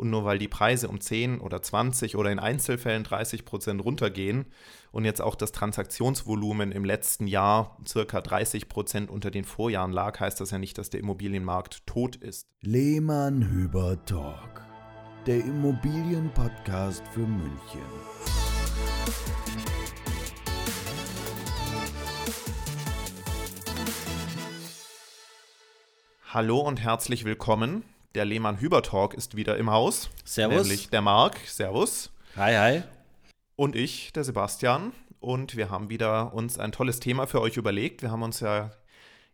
Und nur weil die Preise um 10 oder 20 oder in Einzelfällen 30 Prozent runtergehen und jetzt auch das Transaktionsvolumen im letzten Jahr circa 30 Prozent unter den Vorjahren lag, heißt das ja nicht, dass der Immobilienmarkt tot ist. Lehmann Hüber Talk, der Immobilienpodcast für München. Hallo und herzlich willkommen. Der Lehmann Hüber Talk ist wieder im Haus. Servus. Nämlich der Marc. Servus. Hi, hi. Und ich, der Sebastian. Und wir haben wieder uns ein tolles Thema für euch überlegt. Wir haben uns ja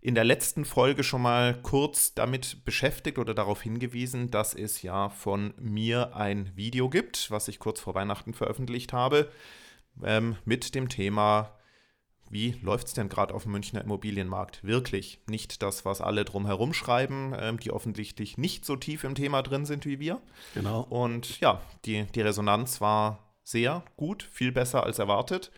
in der letzten Folge schon mal kurz damit beschäftigt oder darauf hingewiesen, dass es ja von mir ein Video gibt, was ich kurz vor Weihnachten veröffentlicht habe, ähm, mit dem Thema wie läuft es denn gerade auf dem Münchner Immobilienmarkt wirklich? Nicht das, was alle drumherum schreiben, ähm, die offensichtlich nicht so tief im Thema drin sind wie wir. Genau. Und ja, die, die Resonanz war sehr gut, viel besser als erwartet.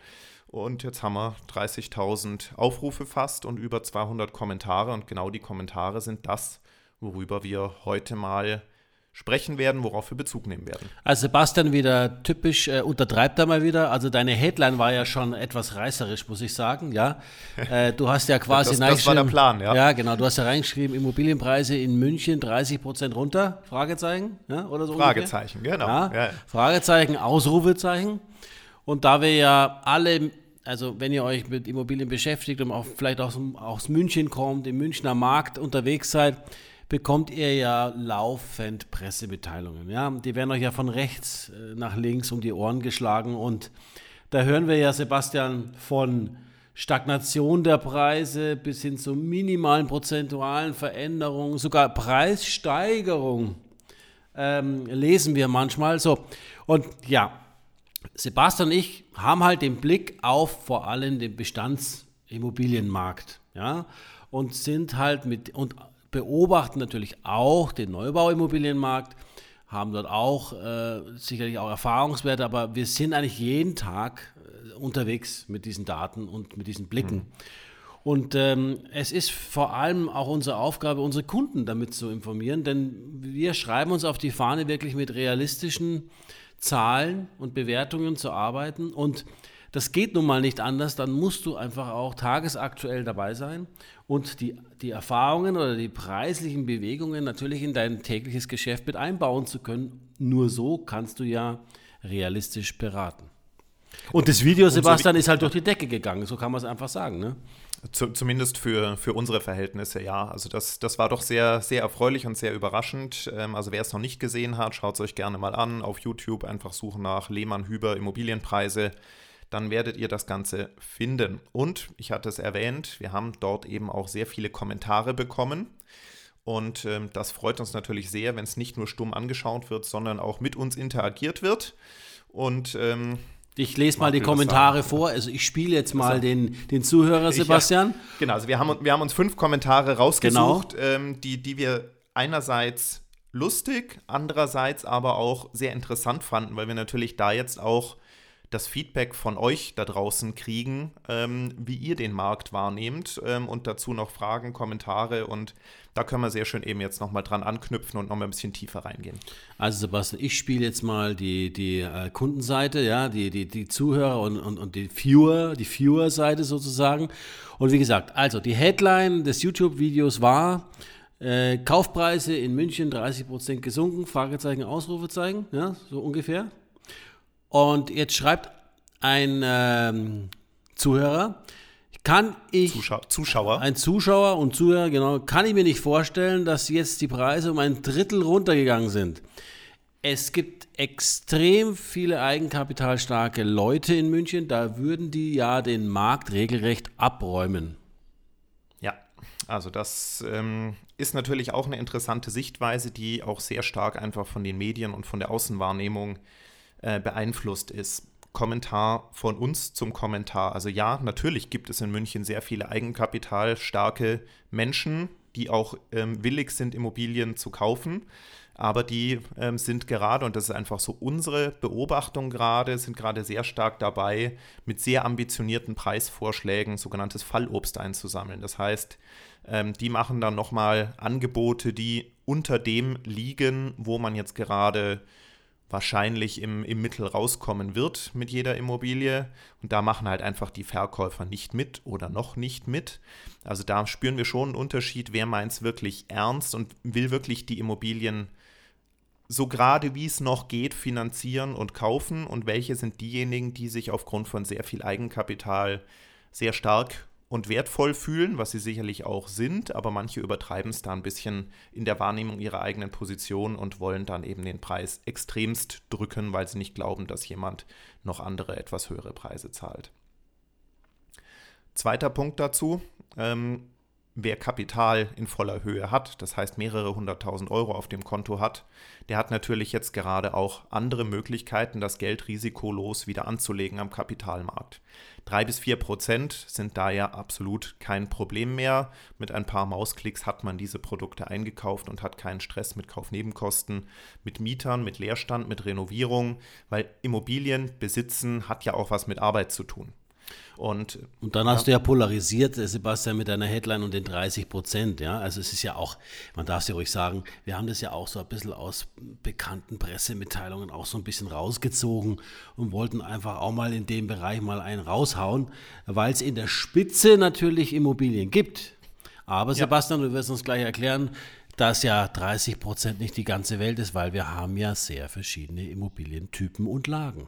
Und jetzt haben wir 30.000 Aufrufe fast und über 200 Kommentare. Und genau die Kommentare sind das, worüber wir heute mal sprechen werden, worauf wir Bezug nehmen werden. Also Sebastian wieder typisch äh, untertreibt da mal wieder. Also deine Headline war ja schon etwas reißerisch, muss ich sagen. Ja, äh, du hast ja quasi das, das war der Plan, ja. Ja, genau. Du hast ja reingeschrieben Immobilienpreise in München 30 Prozent runter. Fragezeichen, ja, oder so. Fragezeichen, ungefähr? genau. Ja, ja. Fragezeichen, Ausrufezeichen. Und da wir ja alle also wenn ihr euch mit Immobilien beschäftigt und auch vielleicht aus, aus München kommt, im Münchner Markt unterwegs seid, bekommt ihr ja laufend Pressemitteilungen. Ja? Die werden euch ja von rechts äh, nach links um die Ohren geschlagen. Und da hören wir ja, Sebastian, von Stagnation der Preise bis hin zu minimalen prozentualen Veränderungen, sogar Preissteigerung ähm, lesen wir manchmal. So, und ja, Sebastian und ich haben halt den Blick auf vor allem den Bestandsimmobilienmarkt. Ja, und sind halt mit, und beobachten natürlich auch den Neubauimmobilienmarkt, haben dort auch äh, sicherlich auch Erfahrungswerte, aber wir sind eigentlich jeden Tag äh, unterwegs mit diesen Daten und mit diesen Blicken. Mhm. Und ähm, es ist vor allem auch unsere Aufgabe, unsere Kunden damit zu informieren, denn wir schreiben uns auf die Fahne, wirklich mit realistischen Zahlen und Bewertungen zu arbeiten. Und das geht nun mal nicht anders, dann musst du einfach auch tagesaktuell dabei sein und die, die Erfahrungen oder die preislichen Bewegungen natürlich in dein tägliches Geschäft mit einbauen zu können. Nur so kannst du ja realistisch beraten. Und das Video, Sebastian, ist halt durch die Decke gegangen, so kann man es einfach sagen. Ne? Zumindest für, für unsere Verhältnisse, ja. Also das, das war doch sehr, sehr erfreulich und sehr überraschend. Ähm, also wer es noch nicht gesehen hat, schaut es euch gerne mal an. Auf YouTube einfach suchen nach Lehmann Hüber Immobilienpreise dann werdet ihr das Ganze finden. Und ich hatte es erwähnt, wir haben dort eben auch sehr viele Kommentare bekommen. Und ähm, das freut uns natürlich sehr, wenn es nicht nur stumm angeschaut wird, sondern auch mit uns interagiert wird. Und ähm, ich lese mal die Kommentare vor. Also ich spiele jetzt mal also, den, den Zuhörer, Sebastian. Ja, genau, also wir haben, wir haben uns fünf Kommentare rausgesucht, genau. ähm, die, die wir einerseits lustig, andererseits aber auch sehr interessant fanden, weil wir natürlich da jetzt auch das Feedback von euch da draußen kriegen, ähm, wie ihr den Markt wahrnehmt ähm, und dazu noch Fragen, Kommentare und da können wir sehr schön eben jetzt nochmal dran anknüpfen und nochmal ein bisschen tiefer reingehen. Also Sebastian, ich spiele jetzt mal die, die äh, Kundenseite, ja, die, die, die Zuhörer und, und, und die Viewer, die Viewer-Seite sozusagen. Und wie gesagt, also die Headline des YouTube-Videos war, äh, Kaufpreise in München 30% gesunken, Fragezeichen, Ausrufezeichen, ja, so ungefähr. Und jetzt schreibt ein ähm, Zuhörer, kann ich, Zuschau Zuschauer, ein Zuschauer und Zuhörer, genau, kann ich mir nicht vorstellen, dass jetzt die Preise um ein Drittel runtergegangen sind. Es gibt extrem viele eigenkapitalstarke Leute in München, da würden die ja den Markt regelrecht abräumen. Ja, also das ähm, ist natürlich auch eine interessante Sichtweise, die auch sehr stark einfach von den Medien und von der Außenwahrnehmung äh, äh, beeinflusst ist. Kommentar von uns zum Kommentar. Also ja, natürlich gibt es in München sehr viele eigenkapitalstarke Menschen, die auch ähm, willig sind, Immobilien zu kaufen. aber die ähm, sind gerade, und das ist einfach so unsere Beobachtung gerade, sind gerade sehr stark dabei, mit sehr ambitionierten Preisvorschlägen sogenanntes Fallobst einzusammeln. Das heißt, ähm, die machen dann nochmal Angebote, die unter dem liegen, wo man jetzt gerade wahrscheinlich im, im Mittel rauskommen wird mit jeder Immobilie. Und da machen halt einfach die Verkäufer nicht mit oder noch nicht mit. Also da spüren wir schon einen Unterschied, wer meint es wirklich ernst und will wirklich die Immobilien so gerade wie es noch geht finanzieren und kaufen und welche sind diejenigen, die sich aufgrund von sehr viel Eigenkapital sehr stark und wertvoll fühlen, was sie sicherlich auch sind, aber manche übertreiben es da ein bisschen in der Wahrnehmung ihrer eigenen Position und wollen dann eben den Preis extremst drücken, weil sie nicht glauben, dass jemand noch andere etwas höhere Preise zahlt. Zweiter Punkt dazu. Ähm, wer Kapital in voller Höhe hat, das heißt mehrere hunderttausend Euro auf dem Konto hat, der hat natürlich jetzt gerade auch andere Möglichkeiten, das Geld risikolos wieder anzulegen am Kapitalmarkt. Drei bis vier Prozent sind da ja absolut kein Problem mehr. Mit ein paar Mausklicks hat man diese Produkte eingekauft und hat keinen Stress mit Kaufnebenkosten, mit Mietern, mit Leerstand, mit Renovierung, weil Immobilien besitzen hat ja auch was mit Arbeit zu tun. Und, und dann hast du ja polarisiert, äh, Sebastian, mit deiner Headline und den 30 Prozent. Ja? Also es ist ja auch, man darf es ja ruhig sagen, wir haben das ja auch so ein bisschen aus bekannten Pressemitteilungen auch so ein bisschen rausgezogen und wollten einfach auch mal in dem Bereich mal einen raushauen, weil es in der Spitze natürlich Immobilien gibt. Aber Sebastian, ja. du wirst uns gleich erklären, dass ja 30 Prozent nicht die ganze Welt ist, weil wir haben ja sehr verschiedene Immobilientypen und Lagen.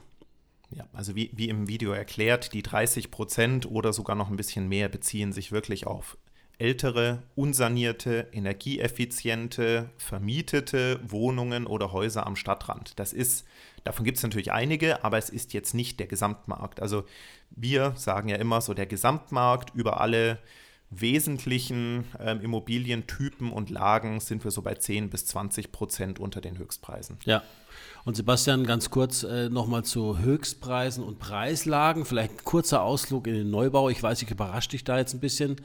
Ja, also wie, wie im Video erklärt, die 30 Prozent oder sogar noch ein bisschen mehr beziehen sich wirklich auf ältere, unsanierte, energieeffiziente, vermietete Wohnungen oder Häuser am Stadtrand. Das ist, davon gibt es natürlich einige, aber es ist jetzt nicht der Gesamtmarkt. Also wir sagen ja immer so, der Gesamtmarkt über alle wesentlichen ähm, Immobilientypen und Lagen sind wir so bei 10 bis 20 Prozent unter den Höchstpreisen. Ja, und Sebastian, ganz kurz äh, nochmal zu Höchstpreisen und Preislagen. Vielleicht ein kurzer Ausflug in den Neubau. Ich weiß, ich überrasche dich da jetzt ein bisschen.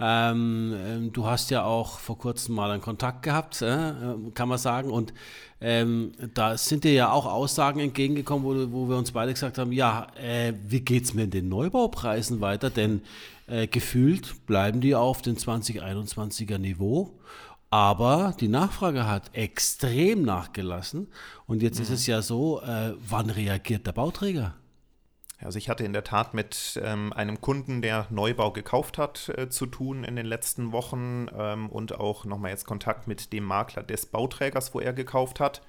Ähm, ähm, du hast ja auch vor kurzem mal einen Kontakt gehabt, äh, kann man sagen. Und ähm, da sind dir ja auch Aussagen entgegengekommen, wo, wo wir uns beide gesagt haben, ja, äh, wie geht es mit den Neubaupreisen weiter? Denn äh, gefühlt bleiben die auf dem 2021er Niveau. Aber die Nachfrage hat extrem nachgelassen. Und jetzt mhm. ist es ja so, äh, wann reagiert der Bauträger? Also ich hatte in der Tat mit ähm, einem Kunden, der Neubau gekauft hat, äh, zu tun in den letzten Wochen ähm, und auch nochmal jetzt Kontakt mit dem Makler des Bauträgers, wo er gekauft hat.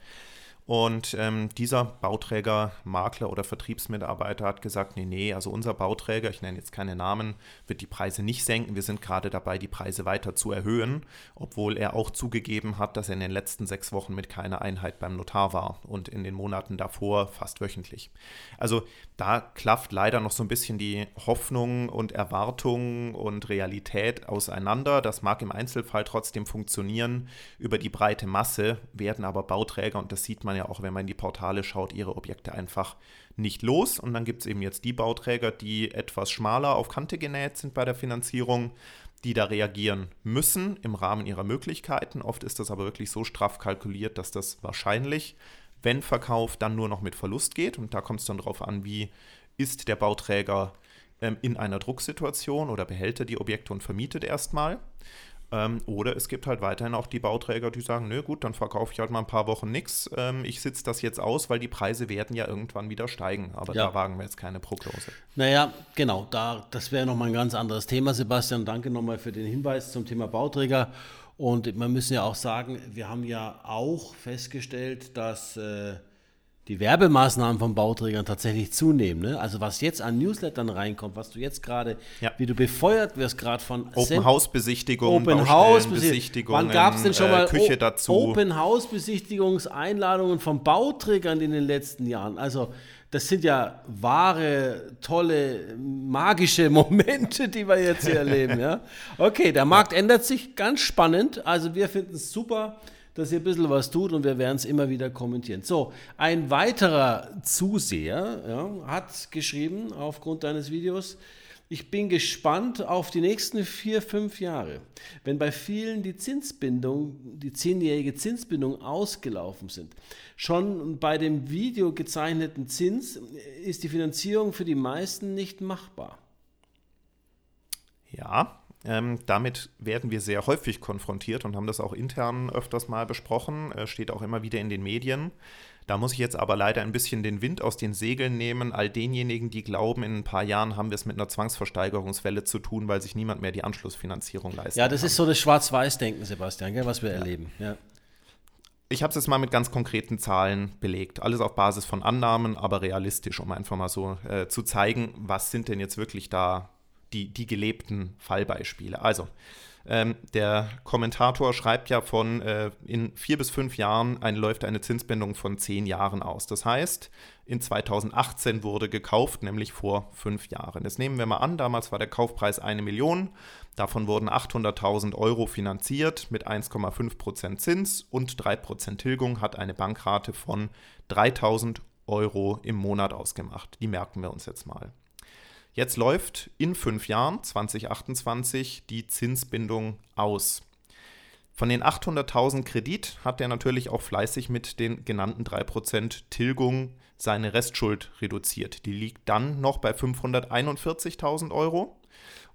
Und ähm, dieser Bauträger, Makler oder Vertriebsmitarbeiter hat gesagt, nee, nee, also unser Bauträger, ich nenne jetzt keine Namen, wird die Preise nicht senken. Wir sind gerade dabei, die Preise weiter zu erhöhen, obwohl er auch zugegeben hat, dass er in den letzten sechs Wochen mit keiner Einheit beim Notar war und in den Monaten davor fast wöchentlich. Also da klafft leider noch so ein bisschen die Hoffnung und Erwartung und Realität auseinander. Das mag im Einzelfall trotzdem funktionieren. Über die breite Masse werden aber Bauträger, und das sieht man ja auch, wenn man in die Portale schaut, ihre Objekte einfach nicht los. Und dann gibt es eben jetzt die Bauträger, die etwas schmaler auf Kante genäht sind bei der Finanzierung, die da reagieren müssen im Rahmen ihrer Möglichkeiten. Oft ist das aber wirklich so straff kalkuliert, dass das wahrscheinlich wenn Verkauf dann nur noch mit Verlust geht. Und da kommt es dann darauf an, wie ist der Bauträger ähm, in einer Drucksituation oder behält er die Objekte und vermietet erstmal. Ähm, oder es gibt halt weiterhin auch die Bauträger, die sagen, nö gut, dann verkaufe ich halt mal ein paar Wochen nichts. Ähm, ich sitze das jetzt aus, weil die Preise werden ja irgendwann wieder steigen. Aber ja. da wagen wir jetzt keine Prognose. Naja, genau, da, das wäre nochmal ein ganz anderes Thema, Sebastian. Danke nochmal für den Hinweis zum Thema Bauträger. Und man müssen ja auch sagen, wir haben ja auch festgestellt, dass äh, die Werbemaßnahmen von Bauträgern tatsächlich zunehmen. Ne? Also was jetzt an Newslettern reinkommt, was du jetzt gerade, ja. wie du befeuert wirst, gerade von Open House Besichtigungen, Open House Besichtigungen, wann gab es denn schon mal äh, Küche dazu? Open House Besichtigungseinladungen von Bauträgern in den letzten Jahren. Also das sind ja wahre, tolle, magische Momente, die wir jetzt hier erleben. Ja? Okay, der Markt ändert sich, ganz spannend. Also wir finden es super, dass ihr ein bisschen was tut und wir werden es immer wieder kommentieren. So, ein weiterer Zuseher ja, hat geschrieben aufgrund deines Videos, ich bin gespannt auf die nächsten vier, fünf Jahre. Wenn bei vielen die Zinsbindung, die zehnjährige Zinsbindung ausgelaufen sind, schon bei dem Video gezeichneten Zins ist die Finanzierung für die meisten nicht machbar. Ja, ähm, damit werden wir sehr häufig konfrontiert und haben das auch intern öfters mal besprochen, äh, steht auch immer wieder in den Medien. Da muss ich jetzt aber leider ein bisschen den Wind aus den Segeln nehmen, all denjenigen, die glauben, in ein paar Jahren haben wir es mit einer Zwangsversteigerungswelle zu tun, weil sich niemand mehr die Anschlussfinanzierung leistet. Ja, das kann. ist so das Schwarz-Weiß-Denken, Sebastian, gell, was wir ja. erleben. Ja. Ich habe es jetzt mal mit ganz konkreten Zahlen belegt. Alles auf Basis von Annahmen, aber realistisch, um einfach mal so äh, zu zeigen, was sind denn jetzt wirklich da die, die gelebten Fallbeispiele. Also, ähm, der Kommentator schreibt ja von, äh, in vier bis fünf Jahren ein, läuft eine Zinsbindung von zehn Jahren aus. Das heißt, in 2018 wurde gekauft, nämlich vor fünf Jahren. Jetzt nehmen wir mal an, damals war der Kaufpreis eine Million. Davon wurden 800.000 Euro finanziert mit 1,5% Zins und 3% Tilgung hat eine Bankrate von 3.000 Euro im Monat ausgemacht. Die merken wir uns jetzt mal. Jetzt läuft in fünf Jahren, 2028, die Zinsbindung aus. Von den 800.000 Kredit hat er natürlich auch fleißig mit den genannten 3% Tilgung seine Restschuld reduziert. Die liegt dann noch bei 541.000 Euro.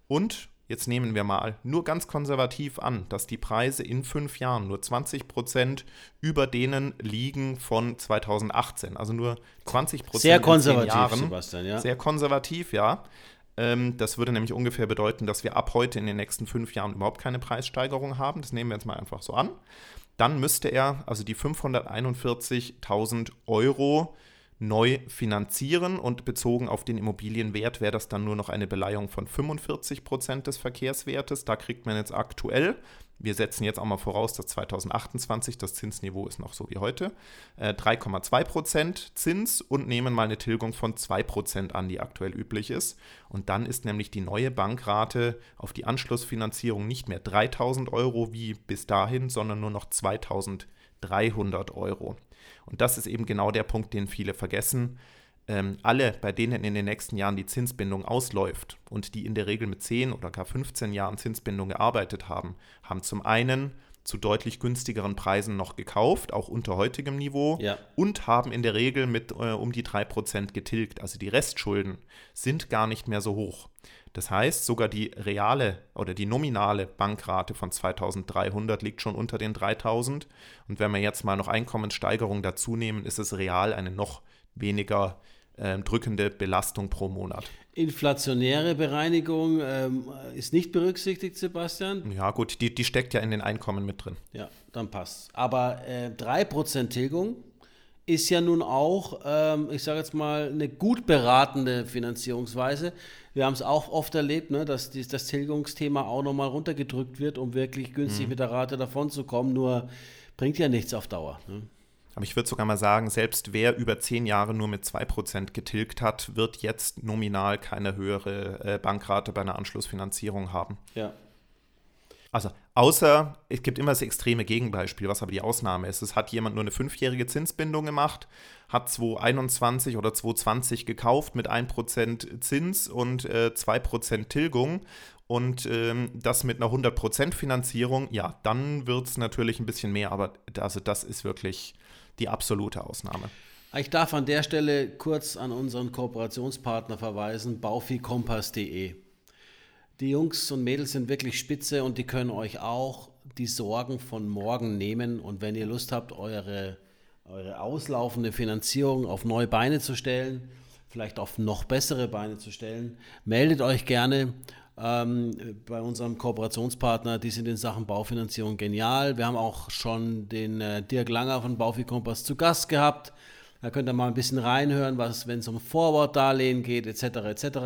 Und Jetzt nehmen wir mal nur ganz konservativ an, dass die Preise in fünf Jahren nur 20 Prozent über denen liegen von 2018. Also nur 20 Prozent. Sehr konservativ, Jahren. Sebastian, ja. Sehr konservativ, ja. Ähm, das würde nämlich ungefähr bedeuten, dass wir ab heute in den nächsten fünf Jahren überhaupt keine Preissteigerung haben. Das nehmen wir jetzt mal einfach so an. Dann müsste er also die 541.000 Euro neu finanzieren und bezogen auf den Immobilienwert wäre das dann nur noch eine Beleihung von 45 Prozent des Verkehrswertes. Da kriegt man jetzt aktuell, wir setzen jetzt auch mal voraus, dass 2028 das Zinsniveau ist noch so wie heute, 3,2 äh, Prozent Zins und nehmen mal eine Tilgung von 2 Prozent an, die aktuell üblich ist. Und dann ist nämlich die neue Bankrate auf die Anschlussfinanzierung nicht mehr 3000 Euro wie bis dahin, sondern nur noch 2300 Euro. Und das ist eben genau der Punkt, den viele vergessen. Ähm, alle, bei denen in den nächsten Jahren die Zinsbindung ausläuft und die in der Regel mit 10 oder gar 15 Jahren Zinsbindung gearbeitet haben, haben zum einen zu deutlich günstigeren Preisen noch gekauft, auch unter heutigem Niveau, ja. und haben in der Regel mit äh, um die 3% getilgt. Also die Restschulden sind gar nicht mehr so hoch. Das heißt, sogar die reale oder die nominale Bankrate von 2300 liegt schon unter den 3000. Und wenn wir jetzt mal noch Einkommenssteigerung dazu nehmen, ist es real eine noch weniger äh, drückende Belastung pro Monat. Inflationäre Bereinigung ähm, ist nicht berücksichtigt, Sebastian? Ja, gut, die, die steckt ja in den Einkommen mit drin. Ja, dann passt. Aber äh, 3% Tilgung ist ja nun auch, ähm, ich sage jetzt mal, eine gut beratende Finanzierungsweise. Wir haben es auch oft erlebt, ne, dass die, das Tilgungsthema auch nochmal runtergedrückt wird, um wirklich günstig mhm. mit der Rate davon zu kommen. Nur bringt ja nichts auf Dauer. Ne? Aber ich würde sogar mal sagen, selbst wer über zehn Jahre nur mit 2% getilgt hat, wird jetzt nominal keine höhere äh, Bankrate bei einer Anschlussfinanzierung haben. Ja. Also außer, es gibt immer das extreme Gegenbeispiel, was aber die Ausnahme ist. Es hat jemand nur eine fünfjährige Zinsbindung gemacht, hat 2021 oder 2020 gekauft mit 1% Zins und äh, 2% Tilgung und ähm, das mit einer 100% Finanzierung, ja, dann wird es natürlich ein bisschen mehr, aber also das ist wirklich die absolute Ausnahme. Ich darf an der Stelle kurz an unseren Kooperationspartner verweisen, baufi-kompass.de. Die Jungs und Mädels sind wirklich spitze und die können euch auch die Sorgen von morgen nehmen. Und wenn ihr Lust habt, eure, eure auslaufende Finanzierung auf neue Beine zu stellen, vielleicht auf noch bessere Beine zu stellen, meldet euch gerne ähm, bei unserem Kooperationspartner. Die sind in Sachen Baufinanzierung genial. Wir haben auch schon den äh, Dirk Langer von Baufi Kompass zu Gast gehabt. Da könnt ihr mal ein bisschen reinhören, was, wenn es um Forward-Darlehen geht, etc. etc.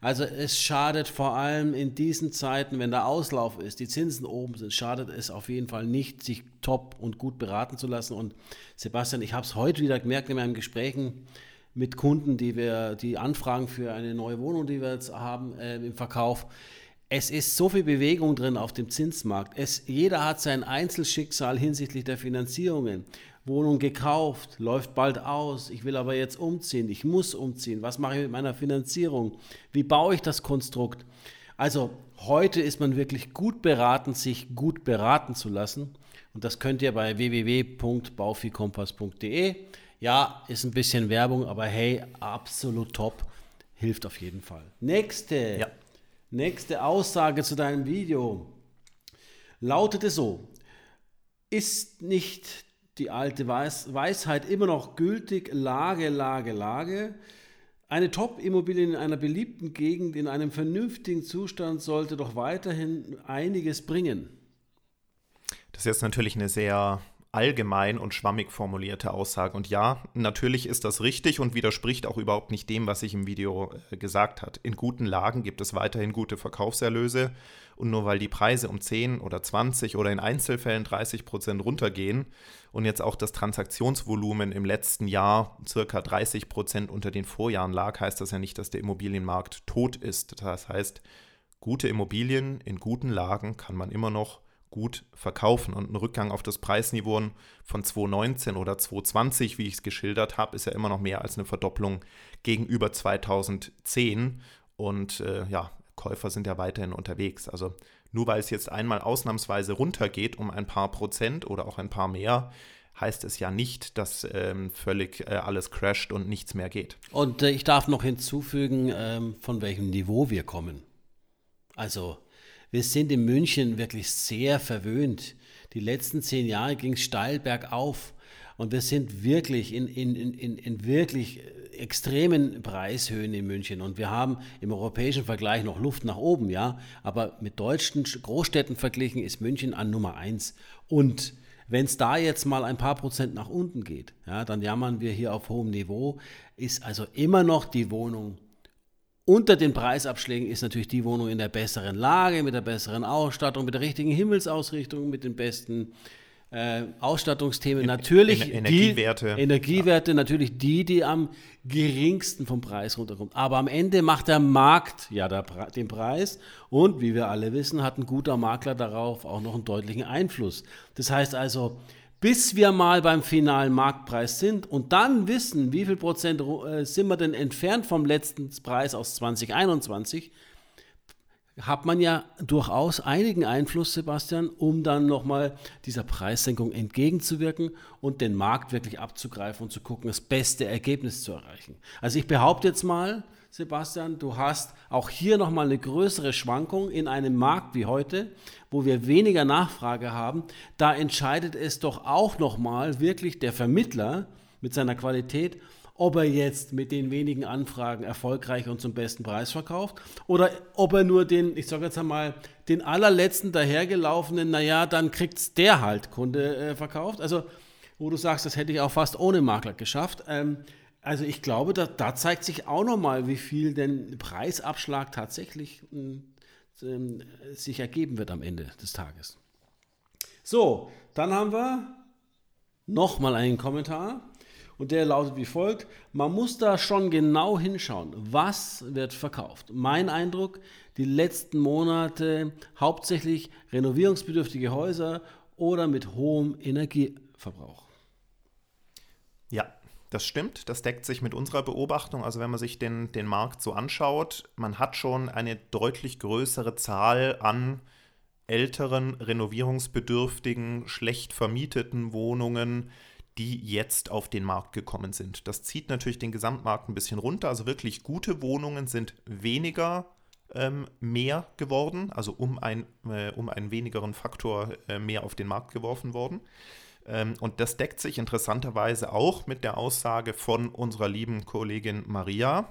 Also es schadet vor allem in diesen Zeiten, wenn der Auslauf ist, die Zinsen oben sind, schadet es auf jeden Fall nicht, sich top und gut beraten zu lassen. Und Sebastian, ich habe es heute wieder gemerkt in meinen Gesprächen mit Kunden, die wir, die Anfragen für eine neue Wohnung, die wir jetzt haben äh, im Verkauf. es ist so viel Bewegung drin auf dem Zinsmarkt. Es, jeder hat sein Einzelschicksal hinsichtlich der Finanzierungen. Wohnung gekauft, läuft bald aus, ich will aber jetzt umziehen, ich muss umziehen, was mache ich mit meiner Finanzierung, wie baue ich das Konstrukt. Also heute ist man wirklich gut beraten, sich gut beraten zu lassen und das könnt ihr bei www.baufikompass.de. Ja, ist ein bisschen Werbung, aber hey, absolut top, hilft auf jeden Fall. Nächste, ja. nächste Aussage zu deinem Video lautete so, ist nicht die alte Weis Weisheit immer noch gültig, Lage, Lage, Lage. Eine Top-Immobilie in einer beliebten Gegend in einem vernünftigen Zustand sollte doch weiterhin einiges bringen. Das ist jetzt natürlich eine sehr allgemein und schwammig formulierte Aussage. Und ja, natürlich ist das richtig und widerspricht auch überhaupt nicht dem, was sich im Video äh, gesagt hat. In guten Lagen gibt es weiterhin gute Verkaufserlöse und nur weil die Preise um 10 oder 20 oder in Einzelfällen 30 Prozent runtergehen und jetzt auch das Transaktionsvolumen im letzten Jahr circa 30 Prozent unter den Vorjahren lag, heißt das ja nicht, dass der Immobilienmarkt tot ist. Das heißt, gute Immobilien in guten Lagen kann man immer noch gut verkaufen. Und ein Rückgang auf das Preisniveau von 2019 oder 2020, wie ich es geschildert habe, ist ja immer noch mehr als eine Verdopplung gegenüber 2010. Und äh, ja, Käufer sind ja weiterhin unterwegs. Also nur weil es jetzt einmal ausnahmsweise runtergeht um ein paar Prozent oder auch ein paar mehr, heißt es ja nicht, dass ähm, völlig äh, alles crasht und nichts mehr geht. Und äh, ich darf noch hinzufügen, ähm, von welchem Niveau wir kommen. Also wir sind in München wirklich sehr verwöhnt. Die letzten zehn Jahre ging es steil bergauf. Und wir sind wirklich in, in, in, in wirklich extremen Preishöhen in München. Und wir haben im europäischen Vergleich noch Luft nach oben, ja. Aber mit deutschen Großstädten verglichen ist München an Nummer eins. Und wenn es da jetzt mal ein paar Prozent nach unten geht, ja, dann jammern wir hier auf hohem Niveau, ist also immer noch die Wohnung unter den Preisabschlägen ist natürlich die Wohnung in der besseren Lage, mit der besseren Ausstattung, mit der richtigen Himmelsausrichtung, mit den besten äh, Ausstattungsthemen. Natürlich Ener Energiewerte. Die, Energiewerte, ja. natürlich die, die am geringsten vom Preis runterkommt. Aber am Ende macht der Markt ja der, den Preis und wie wir alle wissen, hat ein guter Makler darauf auch noch einen deutlichen Einfluss. Das heißt also, bis wir mal beim finalen Marktpreis sind und dann wissen, wie viel Prozent äh, sind wir denn entfernt vom letzten Preis aus 2021, hat man ja durchaus einigen Einfluss, Sebastian, um dann nochmal dieser Preissenkung entgegenzuwirken und den Markt wirklich abzugreifen und zu gucken, das beste Ergebnis zu erreichen. Also ich behaupte jetzt mal, Sebastian, du hast auch hier nochmal eine größere Schwankung in einem Markt wie heute, wo wir weniger Nachfrage haben. Da entscheidet es doch auch nochmal wirklich der Vermittler mit seiner Qualität, ob er jetzt mit den wenigen Anfragen erfolgreich und zum besten Preis verkauft oder ob er nur den, ich sage jetzt einmal, den allerletzten dahergelaufenen, naja, dann kriegt es der halt Kunde äh, verkauft. Also, wo du sagst, das hätte ich auch fast ohne Makler geschafft. Ähm, also ich glaube, da, da zeigt sich auch nochmal, wie viel denn Preisabschlag tatsächlich äh, sich ergeben wird am Ende des Tages. So, dann haben wir nochmal einen Kommentar und der lautet wie folgt. Man muss da schon genau hinschauen, was wird verkauft. Mein Eindruck, die letzten Monate hauptsächlich renovierungsbedürftige Häuser oder mit hohem Energieverbrauch. Ja, das stimmt, das deckt sich mit unserer Beobachtung. Also wenn man sich den, den Markt so anschaut, man hat schon eine deutlich größere Zahl an älteren, renovierungsbedürftigen, schlecht vermieteten Wohnungen, die jetzt auf den Markt gekommen sind. Das zieht natürlich den Gesamtmarkt ein bisschen runter. Also wirklich gute Wohnungen sind weniger ähm, mehr geworden, also um, ein, äh, um einen wenigeren Faktor äh, mehr auf den Markt geworfen worden. Ähm, und das deckt sich interessanterweise auch mit der Aussage von unserer lieben Kollegin Maria,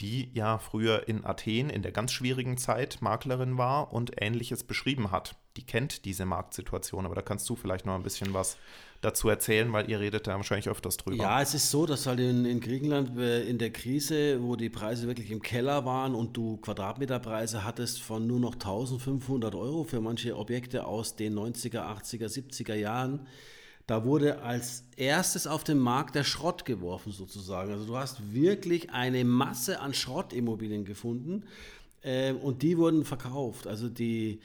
die ja früher in Athen in der ganz schwierigen Zeit Maklerin war und ähnliches beschrieben hat. Die kennt diese Marktsituation, aber da kannst du vielleicht noch ein bisschen was dazu erzählen, weil ihr redet da wahrscheinlich öfters drüber. Ja, es ist so, dass halt in, in Griechenland äh, in der Krise, wo die Preise wirklich im Keller waren und du Quadratmeterpreise hattest von nur noch 1500 Euro für manche Objekte aus den 90er, 80er, 70er Jahren, da wurde als erstes auf den Markt der Schrott geworfen sozusagen. Also du hast wirklich eine Masse an Schrottimmobilien gefunden. äh, und die wurden verkauft. Also die,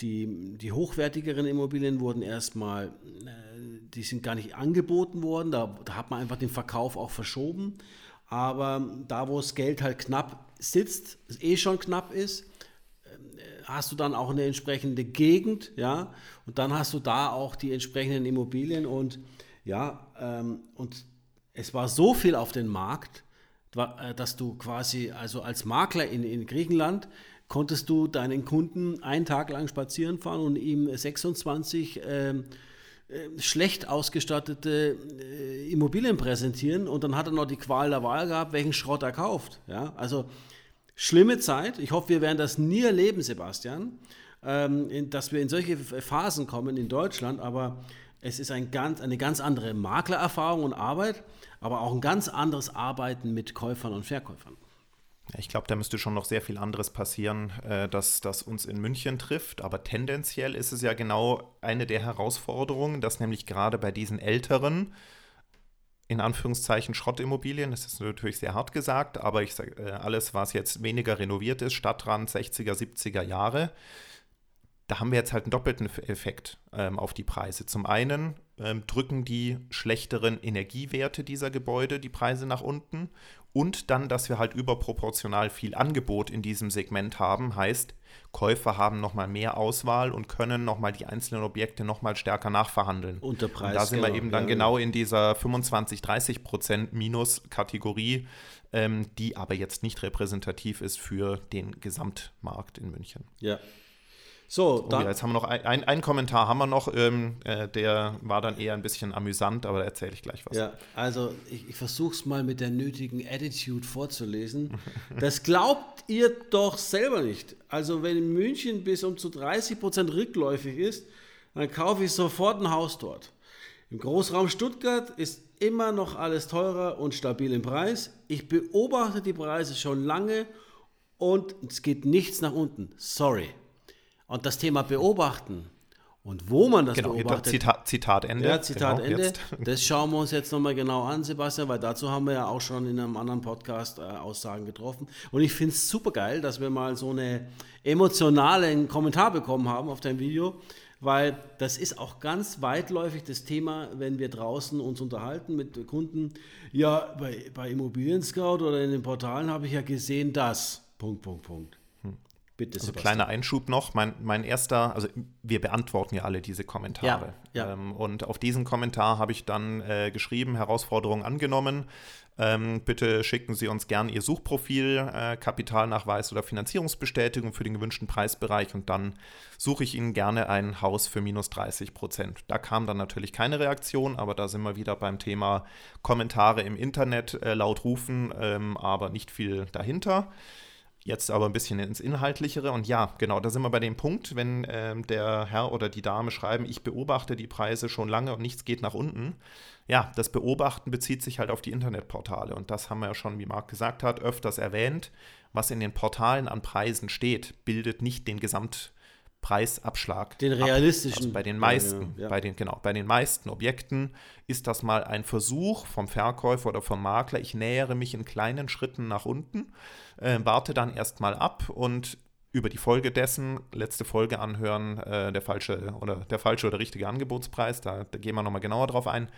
die, die hochwertigeren Immobilien wurden erstmal, äh, die sind gar nicht angeboten worden, da, da hat man einfach den Verkauf auch verschoben. Aber da, wo das Geld halt knapp sitzt, es eh schon knapp ist, hast du dann auch eine entsprechende Gegend, ja, und dann hast du da auch die entsprechenden Immobilien und ja, ähm, und es war so viel auf dem Markt, äh, dass du quasi, also als Makler in, in Griechenland, konntest du deinen Kunden einen Tag lang spazieren fahren und ihm 26 ähm, äh, schlecht ausgestattete äh, Immobilien präsentieren und dann hat er noch die Qual der Wahl gehabt, welchen Schrott er kauft. Ja? Also schlimme Zeit. Ich hoffe, wir werden das nie erleben, Sebastian, ähm, dass wir in solche Phasen kommen in Deutschland, aber es ist ein ganz, eine ganz andere Maklererfahrung und Arbeit, aber auch ein ganz anderes Arbeiten mit Käufern und Verkäufern. Ich glaube, da müsste schon noch sehr viel anderes passieren, äh, dass das uns in München trifft. Aber tendenziell ist es ja genau eine der Herausforderungen, dass nämlich gerade bei diesen älteren, in Anführungszeichen Schrottimmobilien, das ist natürlich sehr hart gesagt, aber ich sage, äh, alles, was jetzt weniger renoviert ist, Stadtrand 60er, 70er Jahre, da haben wir jetzt halt einen doppelten Effekt ähm, auf die Preise. Zum einen ähm, drücken die schlechteren Energiewerte dieser Gebäude die Preise nach unten und dann, dass wir halt überproportional viel Angebot in diesem Segment haben, heißt, Käufer haben nochmal mehr Auswahl und können nochmal die einzelnen Objekte nochmal stärker nachverhandeln. Und der Preis, und da sind genau, wir eben dann ja, genau in dieser 25, 30 Prozent Minus-Kategorie, ähm, die aber jetzt nicht repräsentativ ist für den Gesamtmarkt in München. Ja, so, oh, dann. Ja, jetzt haben wir noch ein, ein, einen Kommentar, haben wir noch, ähm, äh, der war dann eher ein bisschen amüsant, aber da erzähle ich gleich was. Ja, also ich, ich versuche es mal mit der nötigen Attitude vorzulesen. das glaubt ihr doch selber nicht. Also wenn München bis um zu 30 Prozent rückläufig ist, dann kaufe ich sofort ein Haus dort. Im Großraum Stuttgart ist immer noch alles teurer und stabil im Preis. Ich beobachte die Preise schon lange und es geht nichts nach unten. Sorry. Und das Thema Beobachten und wo man das genau, beobachtet. Zitat, Zitat Ende. Ja, Zitat genau, Ende. Jetzt. Das schauen wir uns jetzt nochmal genau an, Sebastian, weil dazu haben wir ja auch schon in einem anderen Podcast äh, Aussagen getroffen. Und ich finde es super geil, dass wir mal so einen emotionalen Kommentar bekommen haben auf dein Video, weil das ist auch ganz weitläufig das Thema, wenn wir draußen uns unterhalten mit Kunden. Ja, bei, bei Immobilien Scout oder in den Portalen habe ich ja gesehen, dass. Punkt, Punkt, Punkt. Bitte, also kleiner Einschub noch. Mein, mein erster, also wir beantworten ja alle diese Kommentare. Ja, ja. Ähm, und auf diesen Kommentar habe ich dann äh, geschrieben, Herausforderungen angenommen. Ähm, bitte schicken Sie uns gern Ihr Suchprofil, äh, Kapitalnachweis oder Finanzierungsbestätigung für den gewünschten Preisbereich und dann suche ich Ihnen gerne ein Haus für minus 30 Prozent. Da kam dann natürlich keine Reaktion, aber da sind wir wieder beim Thema Kommentare im Internet äh, laut rufen, ähm, aber nicht viel dahinter. Jetzt aber ein bisschen ins Inhaltlichere. Und ja, genau, da sind wir bei dem Punkt, wenn ähm, der Herr oder die Dame schreiben, ich beobachte die Preise schon lange und nichts geht nach unten. Ja, das Beobachten bezieht sich halt auf die Internetportale. Und das haben wir ja schon, wie Marc gesagt hat, öfters erwähnt. Was in den Portalen an Preisen steht, bildet nicht den Gesamtpreisabschlag. Den realistischen. Also bei den meisten, ja, ja. bei den, genau, bei den meisten Objekten ist das mal ein Versuch vom Verkäufer oder vom Makler. Ich nähere mich in kleinen Schritten nach unten äh, warte dann erstmal ab und über die Folge dessen, letzte Folge anhören, äh, der falsche oder der falsche oder richtige Angebotspreis, da, da gehen wir nochmal genauer drauf ein.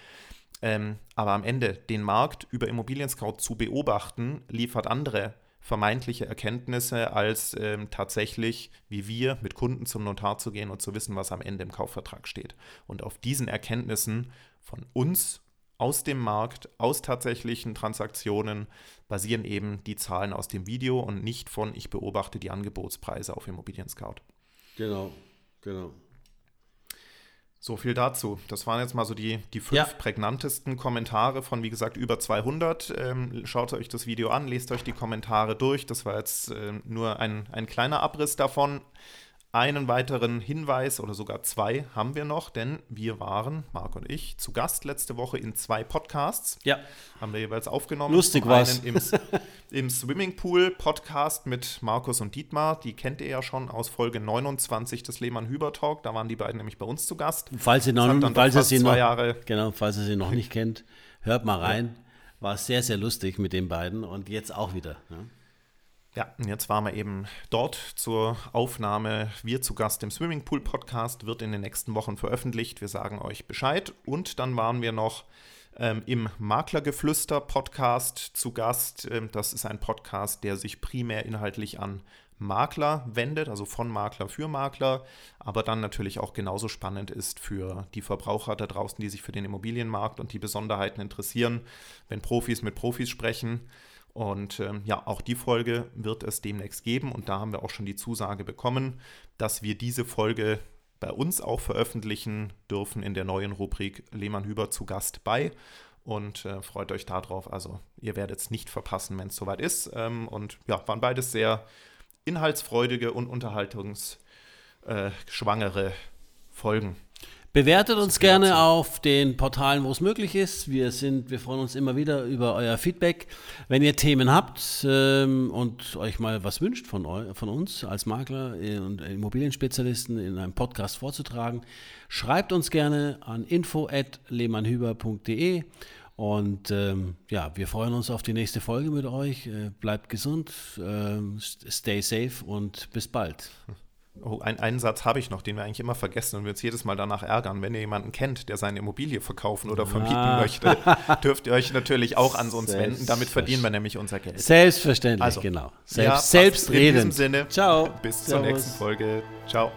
Ähm, aber am Ende den Markt über Immobilien Scout zu beobachten, liefert andere vermeintliche Erkenntnisse, als ähm, tatsächlich, wie wir, mit Kunden zum Notar zu gehen und zu wissen, was am Ende im Kaufvertrag steht. Und auf diesen Erkenntnissen von uns aus dem Markt, aus tatsächlichen Transaktionen basieren eben die Zahlen aus dem Video und nicht von ich beobachte die Angebotspreise auf Immobilien Scout. Genau, genau. So viel dazu. Das waren jetzt mal so die, die fünf ja. prägnantesten Kommentare von, wie gesagt, über 200. Ähm, schaut euch das Video an, lest euch die Kommentare durch. Das war jetzt äh, nur ein, ein kleiner Abriss davon. Einen weiteren Hinweis oder sogar zwei haben wir noch, denn wir waren, Marc und ich, zu Gast letzte Woche in zwei Podcasts. Ja. Haben wir jeweils aufgenommen. Lustig war es. Im, Im Swimmingpool-Podcast mit Markus und Dietmar. Die kennt ihr ja schon aus Folge 29 des Lehmann-Hüber-Talk. Da waren die beiden nämlich bei uns zu Gast. Falls ihr, noch, falls ihr sie noch, Jahre genau, falls ihr sie noch nicht kennt, hört mal rein. War sehr, sehr lustig mit den beiden und jetzt auch wieder. Ja. Ja, und jetzt waren wir eben dort zur Aufnahme. Wir zu Gast im Swimmingpool Podcast wird in den nächsten Wochen veröffentlicht. Wir sagen euch Bescheid. Und dann waren wir noch ähm, im Maklergeflüster Podcast zu Gast. Ähm, das ist ein Podcast, der sich primär inhaltlich an Makler wendet, also von Makler für Makler, aber dann natürlich auch genauso spannend ist für die Verbraucher da draußen, die sich für den Immobilienmarkt und die Besonderheiten interessieren, wenn Profis mit Profis sprechen. Und ähm, ja, auch die Folge wird es demnächst geben und da haben wir auch schon die Zusage bekommen, dass wir diese Folge bei uns auch veröffentlichen dürfen in der neuen Rubrik Lehmann Hüber zu Gast bei. Und äh, freut euch darauf. Also, ihr werdet es nicht verpassen, wenn es soweit ist. Ähm, und ja, waren beides sehr inhaltsfreudige und unterhaltungsschwangere äh, Folgen. Bewertet uns gerne auf den Portalen, wo es möglich ist. Wir sind, wir freuen uns immer wieder über euer Feedback. Wenn ihr Themen habt ähm, und euch mal was wünscht von, eu, von uns als Makler und Immobilienspezialisten in einem Podcast vorzutragen, schreibt uns gerne an info@lehmannhüber.de und ähm, ja, wir freuen uns auf die nächste Folge mit euch. Äh, bleibt gesund, äh, stay safe und bis bald. Oh, ein, einen Satz habe ich noch, den wir eigentlich immer vergessen und wir uns jedes Mal danach ärgern. Wenn ihr jemanden kennt, der seine Immobilie verkaufen oder vermieten ah. möchte, dürft ihr euch natürlich auch an uns wenden. Damit verdienen wir nämlich unser Geld. Selbstverständlich, also, genau. Selbst, ja, selbstredend. In diesem Sinne, Ciao. Bis Servus. zur nächsten Folge. Ciao.